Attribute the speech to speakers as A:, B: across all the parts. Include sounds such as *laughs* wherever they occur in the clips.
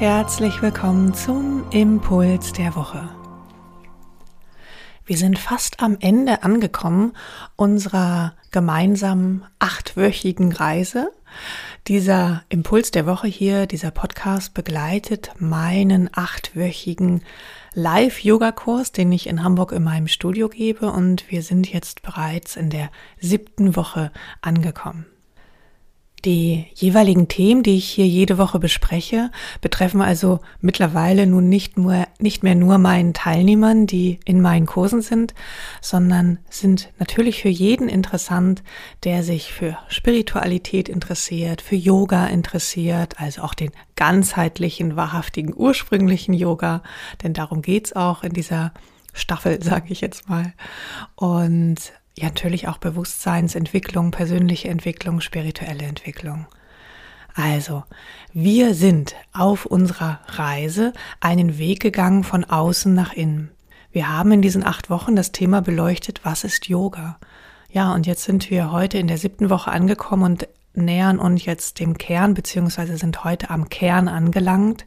A: herzlich willkommen zum Impuls der Woche. Wir sind fast am Ende angekommen unserer gemeinsamen achtwöchigen Reise. Dieser Impuls der Woche hier, dieser Podcast begleitet meinen achtwöchigen Live-Yoga-Kurs, den ich in Hamburg in meinem Studio gebe und wir sind jetzt bereits in der siebten Woche angekommen. Die jeweiligen Themen, die ich hier jede Woche bespreche, betreffen also mittlerweile nun nicht nur, nicht mehr nur meinen Teilnehmern, die in meinen Kursen sind, sondern sind natürlich für jeden interessant, der sich für Spiritualität interessiert, für Yoga interessiert, also auch den ganzheitlichen, wahrhaftigen, ursprünglichen Yoga, denn darum geht's auch in dieser Staffel, *laughs* sage ich jetzt mal. Und ja natürlich auch Bewusstseinsentwicklung, persönliche Entwicklung, spirituelle Entwicklung. Also, wir sind auf unserer Reise einen Weg gegangen von außen nach innen. Wir haben in diesen acht Wochen das Thema beleuchtet, was ist Yoga? Ja, und jetzt sind wir heute in der siebten Woche angekommen und nähern uns jetzt dem Kern, beziehungsweise sind heute am Kern angelangt,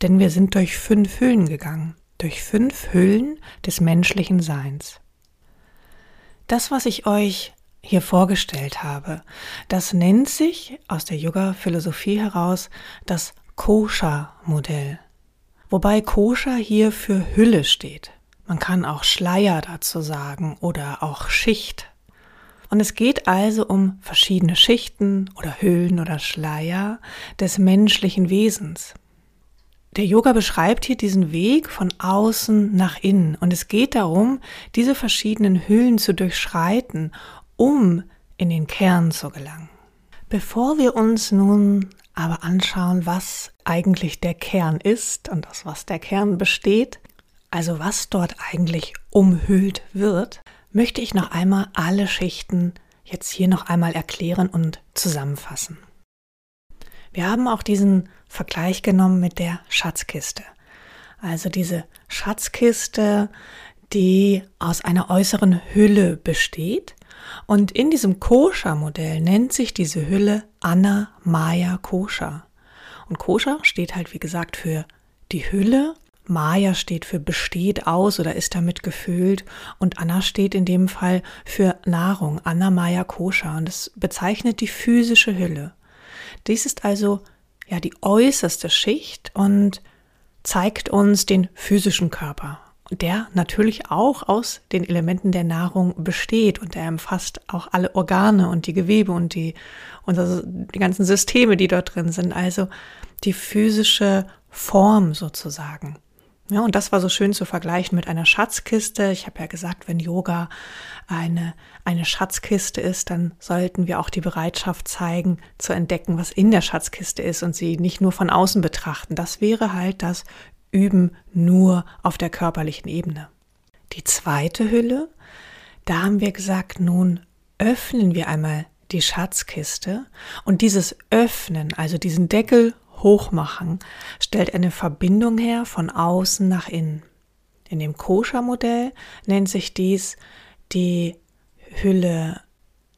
A: denn wir sind durch fünf Hüllen gegangen, durch fünf Hüllen des menschlichen Seins. Das, was ich euch hier vorgestellt habe, das nennt sich aus der Yoga-Philosophie heraus das Kosha-Modell. Wobei Kosha hier für Hülle steht. Man kann auch Schleier dazu sagen oder auch Schicht. Und es geht also um verschiedene Schichten oder Hüllen oder Schleier des menschlichen Wesens. Der Yoga beschreibt hier diesen Weg von außen nach innen und es geht darum, diese verschiedenen Hüllen zu durchschreiten, um in den Kern zu gelangen. Bevor wir uns nun aber anschauen, was eigentlich der Kern ist und aus was der Kern besteht, also was dort eigentlich umhüllt wird, möchte ich noch einmal alle Schichten jetzt hier noch einmal erklären und zusammenfassen. Wir haben auch diesen Vergleich genommen mit der Schatzkiste. Also diese Schatzkiste, die aus einer äußeren Hülle besteht. Und in diesem Koscher-Modell nennt sich diese Hülle Anna Maya Koscher. Und Koscher steht halt, wie gesagt, für die Hülle. Maya steht für besteht aus oder ist damit gefüllt. Und Anna steht in dem Fall für Nahrung. Anna Maya Koscher. Und es bezeichnet die physische Hülle. Dies ist also ja die äußerste Schicht und zeigt uns den physischen Körper, der natürlich auch aus den Elementen der Nahrung besteht und er umfasst auch alle Organe und die Gewebe und die, und also die ganzen Systeme, die dort drin sind, also die physische Form sozusagen. Ja, und das war so schön zu vergleichen mit einer Schatzkiste. Ich habe ja gesagt, wenn Yoga eine, eine Schatzkiste ist, dann sollten wir auch die Bereitschaft zeigen, zu entdecken, was in der Schatzkiste ist und sie nicht nur von außen betrachten. Das wäre halt das Üben nur auf der körperlichen Ebene. Die zweite Hülle, da haben wir gesagt, nun öffnen wir einmal die Schatzkiste und dieses Öffnen, also diesen Deckel Hochmachen stellt eine Verbindung her von außen nach innen. In dem Koscher-Modell nennt sich dies die Hülle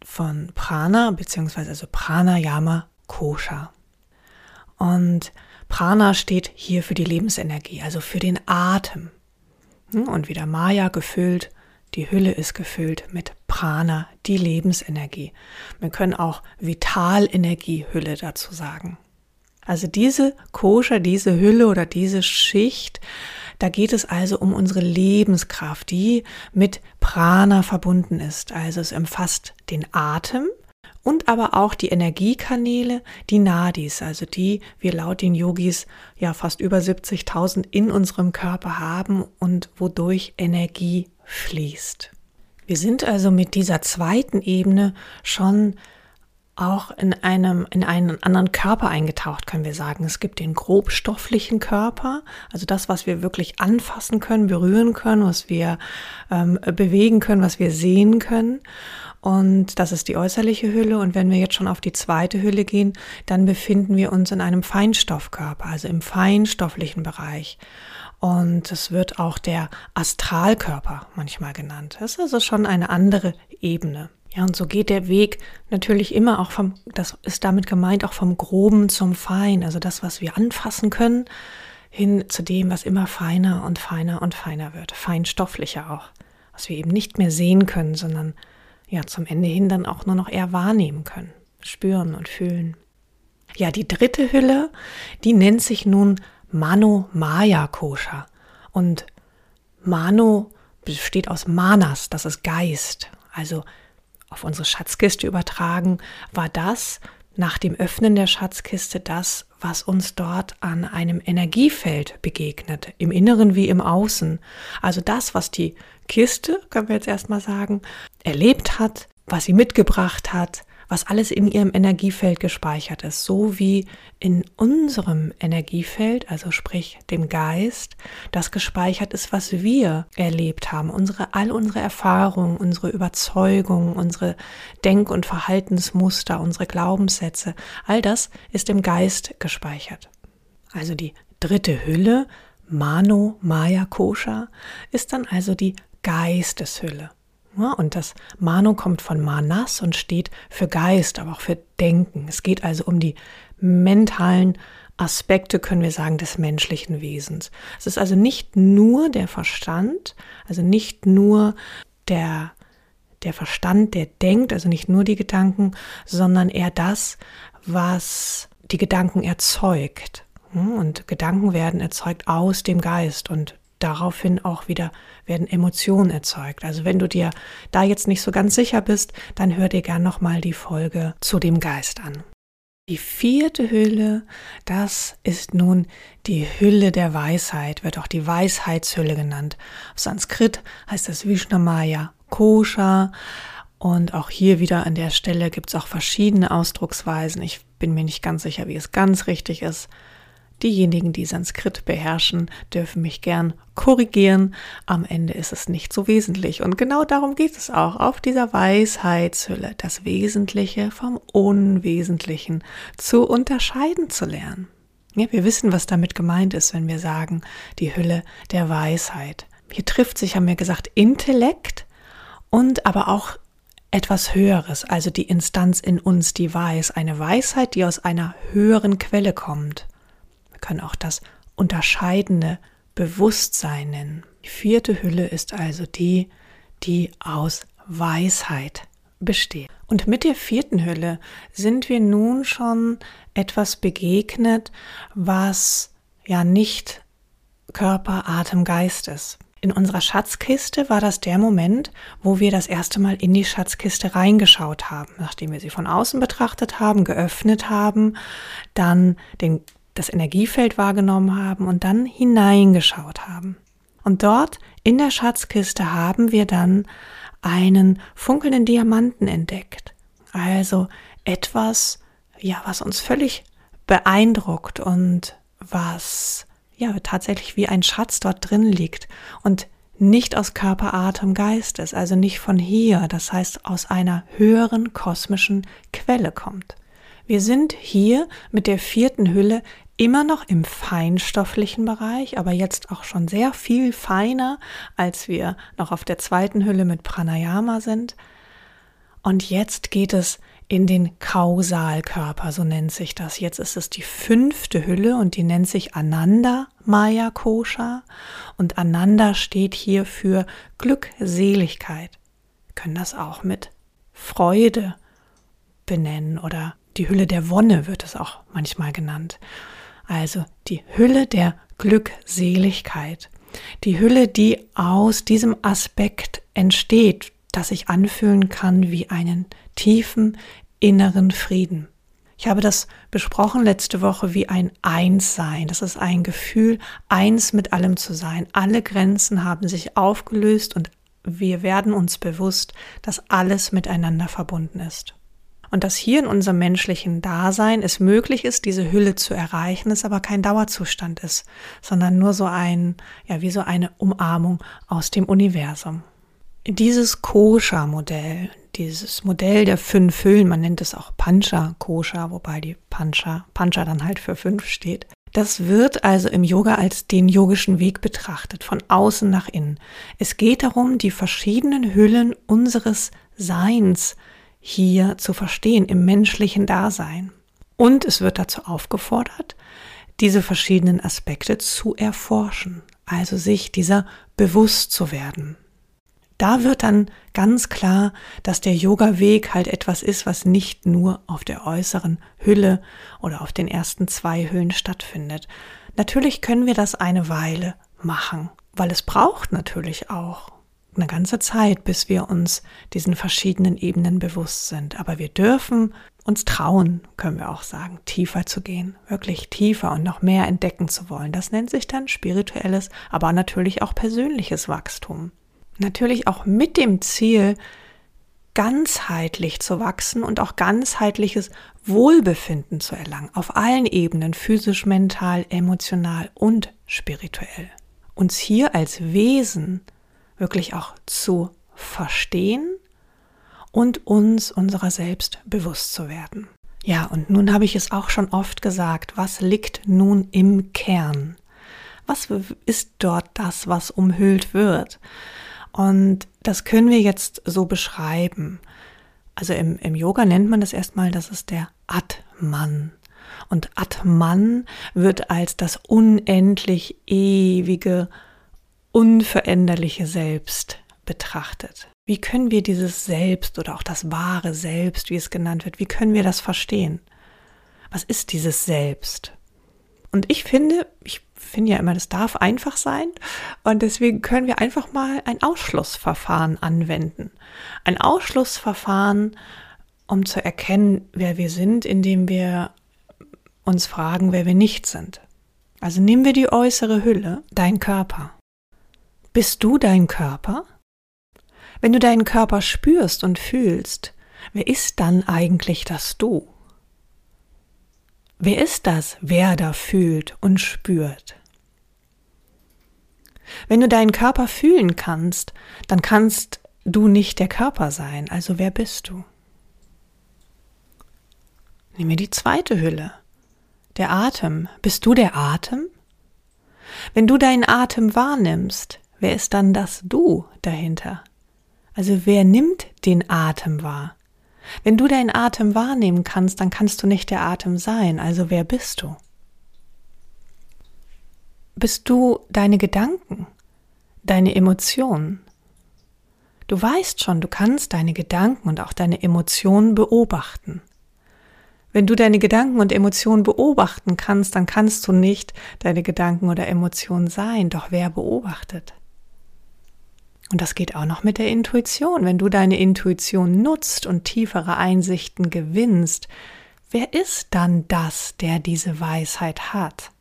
A: von Prana bzw. also Pranayama Koscher. Und Prana steht hier für die Lebensenergie, also für den Atem. Hm, und wieder Maya gefüllt, die Hülle ist gefüllt mit Prana, die Lebensenergie. Wir können auch Vitalenergiehülle dazu sagen. Also diese Koscher, diese Hülle oder diese Schicht, da geht es also um unsere Lebenskraft, die mit Prana verbunden ist. Also es umfasst den Atem und aber auch die Energiekanäle, die Nadis, also die wir laut den Yogis ja fast über 70.000 in unserem Körper haben und wodurch Energie fließt. Wir sind also mit dieser zweiten Ebene schon auch in einem, in einen anderen Körper eingetaucht, können wir sagen. Es gibt den grobstofflichen Körper, also das, was wir wirklich anfassen können, berühren können, was wir ähm, bewegen können, was wir sehen können. Und das ist die äußerliche Hülle. Und wenn wir jetzt schon auf die zweite Hülle gehen, dann befinden wir uns in einem Feinstoffkörper, also im feinstofflichen Bereich. Und es wird auch der Astralkörper manchmal genannt. Das ist also schon eine andere Ebene. Ja, und so geht der Weg natürlich immer auch vom, das ist damit gemeint, auch vom Groben zum Fein, also das, was wir anfassen können, hin zu dem, was immer feiner und feiner und feiner wird, feinstofflicher auch, was wir eben nicht mehr sehen können, sondern ja zum Ende hin dann auch nur noch eher wahrnehmen können, spüren und fühlen. Ja, die dritte Hülle, die nennt sich nun Mano Maya Kosha. Und Mano besteht aus Manas, das ist Geist, also auf unsere Schatzkiste übertragen, war das nach dem Öffnen der Schatzkiste das, was uns dort an einem Energiefeld begegnet, im Inneren wie im Außen. Also das, was die Kiste, können wir jetzt erstmal sagen, erlebt hat, was sie mitgebracht hat, was alles in ihrem Energiefeld gespeichert ist, so wie in unserem Energiefeld, also sprich dem Geist, das gespeichert ist, was wir erlebt haben, unsere all unsere Erfahrungen, unsere Überzeugungen, unsere Denk- und Verhaltensmuster, unsere Glaubenssätze, all das ist im Geist gespeichert. Also die dritte Hülle, Mano Maya Kosha, ist dann also die Geisteshülle. Und das Mano kommt von Manas und steht für Geist, aber auch für Denken. Es geht also um die mentalen Aspekte, können wir sagen, des menschlichen Wesens. Es ist also nicht nur der Verstand, also nicht nur der, der Verstand, der denkt, also nicht nur die Gedanken, sondern eher das, was die Gedanken erzeugt. Und Gedanken werden erzeugt aus dem Geist und daraufhin auch wieder werden Emotionen erzeugt. Also wenn du dir da jetzt nicht so ganz sicher bist, dann hör dir gern nochmal die Folge zu dem Geist an. Die vierte Hülle, das ist nun die Hülle der Weisheit, wird auch die Weisheitshülle genannt. Auf Sanskrit heißt das Vishnamaya Kosha. Und auch hier wieder an der Stelle gibt es auch verschiedene Ausdrucksweisen. Ich bin mir nicht ganz sicher, wie es ganz richtig ist. Diejenigen, die Sanskrit beherrschen, dürfen mich gern korrigieren. Am Ende ist es nicht so wesentlich. Und genau darum geht es auch auf dieser Weisheitshülle, das Wesentliche vom Unwesentlichen zu unterscheiden zu lernen. Ja, wir wissen, was damit gemeint ist, wenn wir sagen, die Hülle der Weisheit. Hier trifft sich, haben wir gesagt, Intellekt und aber auch etwas Höheres, also die Instanz in uns, die weiß, eine Weisheit, die aus einer höheren Quelle kommt können auch das unterscheidende Bewusstsein nennen. Die vierte Hülle ist also die, die aus Weisheit besteht. Und mit der vierten Hülle sind wir nun schon etwas begegnet, was ja nicht Körper, Atem, Geist ist. In unserer Schatzkiste war das der Moment, wo wir das erste Mal in die Schatzkiste reingeschaut haben, nachdem wir sie von außen betrachtet haben, geöffnet haben, dann den das Energiefeld wahrgenommen haben und dann hineingeschaut haben. Und dort in der Schatzkiste haben wir dann einen funkelnden Diamanten entdeckt. Also etwas, ja, was uns völlig beeindruckt und was ja tatsächlich wie ein Schatz dort drin liegt und nicht aus Körper, Atem, Geist ist, also nicht von hier, das heißt aus einer höheren kosmischen Quelle kommt. Wir sind hier mit der vierten Hülle immer noch im feinstofflichen Bereich, aber jetzt auch schon sehr viel feiner, als wir noch auf der zweiten Hülle mit Pranayama sind. Und jetzt geht es in den Kausalkörper, so nennt sich das. Jetzt ist es die fünfte Hülle und die nennt sich Ananda Maya Kosha. Und Ananda steht hier für Glückseligkeit. Wir können das auch mit Freude benennen oder die Hülle der Wonne wird es auch manchmal genannt also die Hülle der Glückseligkeit, die Hülle, die aus diesem Aspekt entsteht, das sich anfühlen kann wie einen tiefen inneren Frieden. Ich habe das besprochen letzte Woche wie ein Einssein. Das ist ein Gefühl, eins mit allem zu sein. Alle Grenzen haben sich aufgelöst und wir werden uns bewusst, dass alles miteinander verbunden ist. Und dass hier in unserem menschlichen Dasein es möglich ist, diese Hülle zu erreichen, es aber kein Dauerzustand ist, sondern nur so ein, ja, wie so eine Umarmung aus dem Universum. Dieses Kosha-Modell, dieses Modell der fünf Hüllen, man nennt es auch Pancha Kosha, wobei die Pancha, Pancha dann halt für fünf steht. Das wird also im Yoga als den yogischen Weg betrachtet, von außen nach innen. Es geht darum, die verschiedenen Hüllen unseres Seins hier zu verstehen, im menschlichen Dasein. Und es wird dazu aufgefordert, diese verschiedenen Aspekte zu erforschen, also sich dieser bewusst zu werden. Da wird dann ganz klar, dass der Yoga-Weg halt etwas ist, was nicht nur auf der äußeren Hülle oder auf den ersten zwei Hüllen stattfindet. Natürlich können wir das eine Weile machen, weil es braucht natürlich auch eine ganze Zeit, bis wir uns diesen verschiedenen Ebenen bewusst sind. Aber wir dürfen uns trauen, können wir auch sagen, tiefer zu gehen, wirklich tiefer und noch mehr entdecken zu wollen. Das nennt sich dann spirituelles, aber natürlich auch persönliches Wachstum. Natürlich auch mit dem Ziel, ganzheitlich zu wachsen und auch ganzheitliches Wohlbefinden zu erlangen, auf allen Ebenen, physisch, mental, emotional und spirituell. Uns hier als Wesen wirklich auch zu verstehen und uns unserer selbst bewusst zu werden. Ja, und nun habe ich es auch schon oft gesagt, was liegt nun im Kern? Was ist dort das, was umhüllt wird? Und das können wir jetzt so beschreiben. Also im, im Yoga nennt man das erstmal, das ist der Atman. Und Atman wird als das unendlich ewige, unveränderliche Selbst betrachtet. Wie können wir dieses Selbst oder auch das wahre Selbst, wie es genannt wird, wie können wir das verstehen? Was ist dieses Selbst? Und ich finde, ich finde ja immer, das darf einfach sein. Und deswegen können wir einfach mal ein Ausschlussverfahren anwenden. Ein Ausschlussverfahren, um zu erkennen, wer wir sind, indem wir uns fragen, wer wir nicht sind. Also nehmen wir die äußere Hülle, dein Körper. Bist du dein Körper? Wenn du deinen Körper spürst und fühlst, wer ist dann eigentlich das Du? Wer ist das, wer da fühlt und spürt? Wenn du deinen Körper fühlen kannst, dann kannst du nicht der Körper sein. Also wer bist du? Nimm mir die zweite Hülle. Der Atem. Bist du der Atem? Wenn du deinen Atem wahrnimmst, wer ist dann das Du dahinter? Also wer nimmt den Atem wahr? Wenn du deinen Atem wahrnehmen kannst, dann kannst du nicht der Atem sein. Also wer bist du? Bist du deine Gedanken, deine Emotionen? Du weißt schon, du kannst deine Gedanken und auch deine Emotionen beobachten. Wenn du deine Gedanken und Emotionen beobachten kannst, dann kannst du nicht deine Gedanken oder Emotionen sein. Doch wer beobachtet? Und das geht auch noch mit der Intuition. Wenn du deine Intuition nutzt und tiefere Einsichten gewinnst, wer ist dann das, der diese Weisheit hat?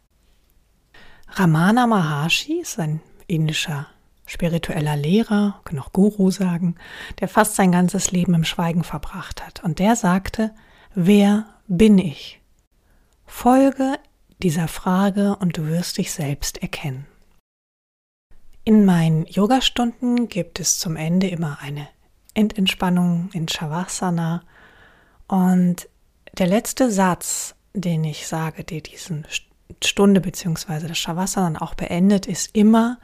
A: Ramana Maharshi ist ein indischer spiritueller Lehrer, kann auch Guru sagen, der fast sein ganzes Leben im Schweigen verbracht hat. Und der sagte, wer bin ich? Folge dieser Frage und du wirst dich selbst erkennen. In meinen Yogastunden gibt es zum Ende immer eine Endentspannung in Shavasana und der letzte Satz, den ich sage, der diesen Stunde bzw. das Shavasana auch beendet, ist immer,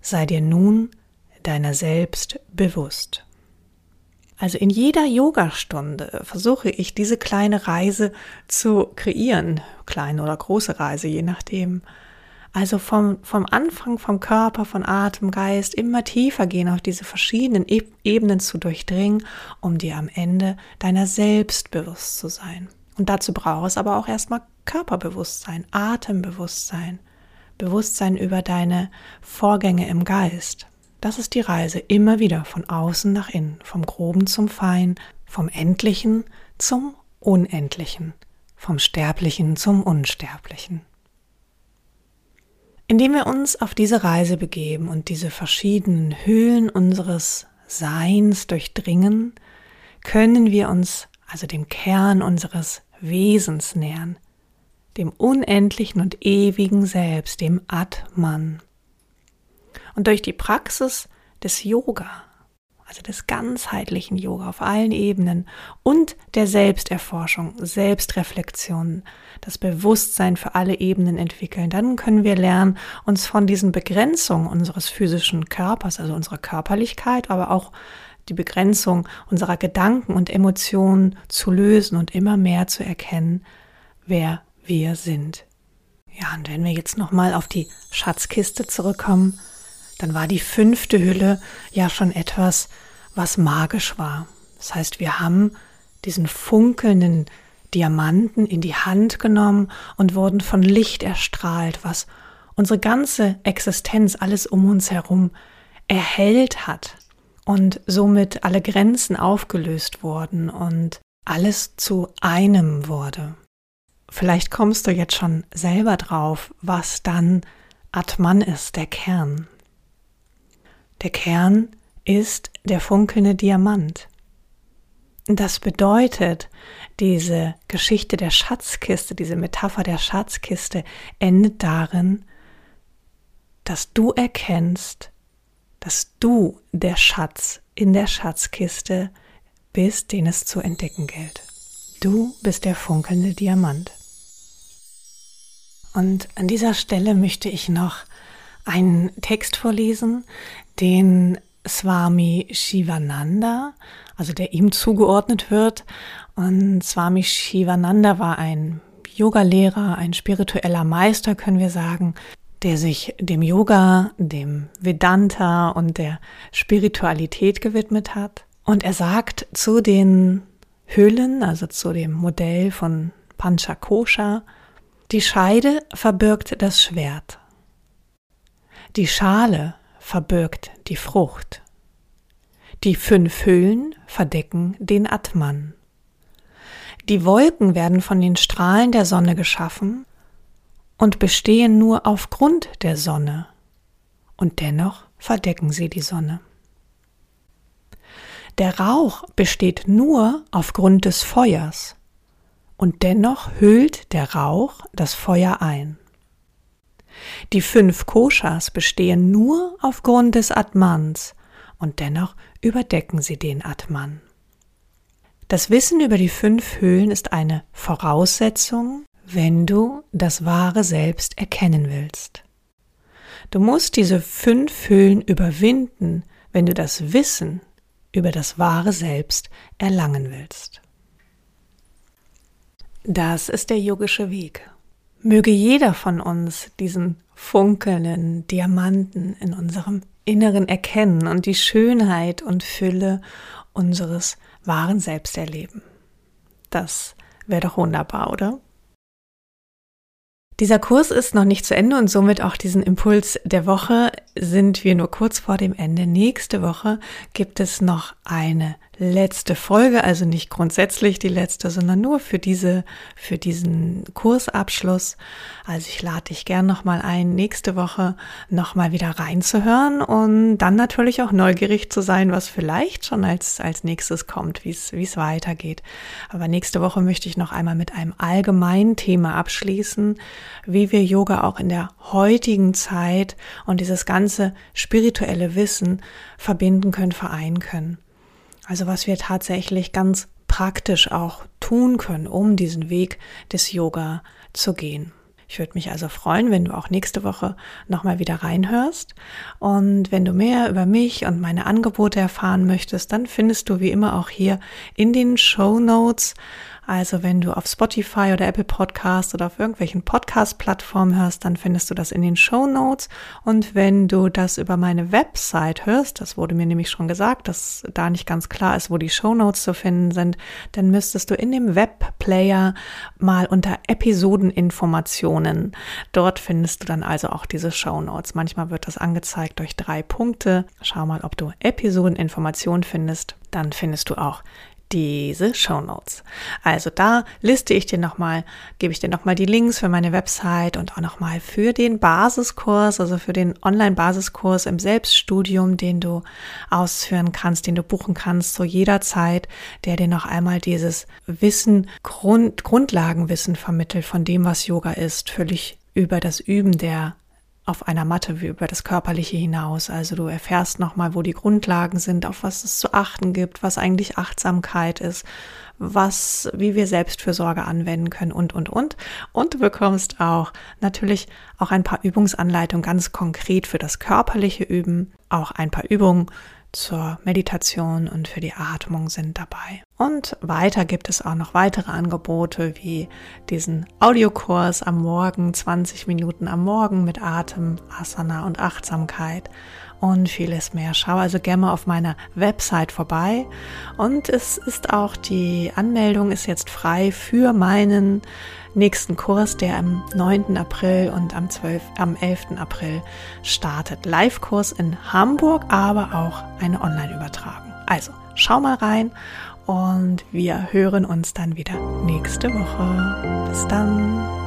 A: sei dir nun deiner selbst bewusst. Also in jeder Yogastunde versuche ich diese kleine Reise zu kreieren, kleine oder große Reise, je nachdem, also vom, vom Anfang, vom Körper, von Atem, Geist immer tiefer gehen, auf diese verschiedenen Ebenen zu durchdringen, um dir am Ende deiner selbst bewusst zu sein. Und dazu braucht es aber auch erstmal Körperbewusstsein, Atembewusstsein, Bewusstsein über deine Vorgänge im Geist. Das ist die Reise immer wieder von außen nach innen, vom Groben zum Fein, vom Endlichen zum Unendlichen, vom Sterblichen zum Unsterblichen. Indem wir uns auf diese Reise begeben und diese verschiedenen Höhlen unseres Seins durchdringen, können wir uns also dem Kern unseres Wesens nähern, dem unendlichen und ewigen Selbst, dem Atman. Und durch die Praxis des Yoga, also des ganzheitlichen Yoga auf allen Ebenen und der Selbsterforschung, Selbstreflexion, das Bewusstsein für alle Ebenen entwickeln, dann können wir lernen, uns von diesen Begrenzungen unseres physischen Körpers, also unserer Körperlichkeit, aber auch die Begrenzung unserer Gedanken und Emotionen zu lösen und immer mehr zu erkennen, wer wir sind. Ja, und wenn wir jetzt nochmal auf die Schatzkiste zurückkommen, dann war die fünfte Hülle ja schon etwas, was magisch war. Das heißt, wir haben diesen funkelnden Diamanten in die Hand genommen und wurden von Licht erstrahlt, was unsere ganze Existenz, alles um uns herum erhellt hat und somit alle Grenzen aufgelöst wurden und alles zu einem wurde. Vielleicht kommst du jetzt schon selber drauf, was dann Atman ist, der Kern. Der Kern ist der funkelnde Diamant. Das bedeutet, diese Geschichte der Schatzkiste, diese Metapher der Schatzkiste endet darin, dass du erkennst, dass du der Schatz in der Schatzkiste bist, den es zu entdecken gilt. Du bist der funkelnde Diamant. Und an dieser Stelle möchte ich noch einen Text vorlesen, den Swami Shivananda, also der ihm zugeordnet wird. Und Swami Shivananda war ein Yogalehrer, ein spiritueller Meister, können wir sagen, der sich dem Yoga, dem Vedanta und der Spiritualität gewidmet hat. Und er sagt zu den Hüllen, also zu dem Modell von Panchakosha, die Scheide verbirgt das Schwert. Die Schale verbirgt die Frucht. Die fünf Hüllen verdecken den Atman. Die Wolken werden von den Strahlen der Sonne geschaffen und bestehen nur aufgrund der Sonne, und dennoch verdecken sie die Sonne. Der Rauch besteht nur aufgrund des Feuers und dennoch hüllt der Rauch das Feuer ein. Die fünf Koshas bestehen nur aufgrund des Atmans und dennoch überdecken sie den Atman. Das Wissen über die fünf Höhlen ist eine Voraussetzung, wenn du das wahre Selbst erkennen willst. Du musst diese fünf Höhlen überwinden, wenn du das Wissen über das wahre Selbst erlangen willst. Das ist der yogische Weg. Möge jeder von uns diesen funkelnden Diamanten in unserem Inneren erkennen und die Schönheit und Fülle unseres wahren Selbst erleben. Das wäre doch wunderbar, oder? Dieser Kurs ist noch nicht zu Ende und somit auch diesen Impuls der Woche sind wir nur kurz vor dem Ende. Nächste Woche gibt es noch eine letzte Folge, also nicht grundsätzlich die letzte, sondern nur für diese, für diesen Kursabschluss. Also ich lade dich gern nochmal ein, nächste Woche nochmal wieder reinzuhören und dann natürlich auch neugierig zu sein, was vielleicht schon als, als nächstes kommt, wie es, wie es weitergeht. Aber nächste Woche möchte ich noch einmal mit einem allgemeinen Thema abschließen, wie wir Yoga auch in der heutigen Zeit und dieses ganze spirituelle Wissen verbinden können, vereinen können. Also was wir tatsächlich ganz praktisch auch tun können, um diesen Weg des Yoga zu gehen. Ich würde mich also freuen, wenn du auch nächste Woche nochmal wieder reinhörst. Und wenn du mehr über mich und meine Angebote erfahren möchtest, dann findest du wie immer auch hier in den Show Notes also wenn du auf Spotify oder Apple Podcast oder auf irgendwelchen Podcast-Plattformen hörst, dann findest du das in den Show Notes. Und wenn du das über meine Website hörst, das wurde mir nämlich schon gesagt, dass da nicht ganz klar ist, wo die Show Notes zu finden sind, dann müsstest du in dem Webplayer mal unter Episodeninformationen. Dort findest du dann also auch diese Show Notes. Manchmal wird das angezeigt durch drei Punkte. Schau mal, ob du Episodeninformationen findest. Dann findest du auch diese Show Notes. Also da liste ich dir nochmal, gebe ich dir nochmal die Links für meine Website und auch nochmal für den Basiskurs, also für den Online-Basiskurs im Selbststudium, den du ausführen kannst, den du buchen kannst zu jeder Zeit, der dir noch einmal dieses Wissen, Grund, Grundlagenwissen vermittelt von dem, was Yoga ist, völlig über das Üben der auf einer Matte wie über das Körperliche hinaus. Also du erfährst nochmal, wo die Grundlagen sind, auf was es zu achten gibt, was eigentlich Achtsamkeit ist, was, wie wir Selbstfürsorge anwenden können und, und, und. Und du bekommst auch natürlich auch ein paar Übungsanleitungen ganz konkret für das körperliche Üben, auch ein paar Übungen zur Meditation und für die Atmung sind dabei. Und weiter gibt es auch noch weitere Angebote wie diesen Audiokurs am Morgen, 20 Minuten am Morgen mit Atem, Asana und Achtsamkeit und vieles mehr. Schau also gerne mal auf meiner Website vorbei. Und es ist auch die Anmeldung ist jetzt frei für meinen nächsten Kurs, der am 9. April und am 12, am 11. April startet. Live-Kurs in Hamburg, aber auch eine Online-Übertragung. Also schau mal rein und wir hören uns dann wieder nächste Woche. Bis dann.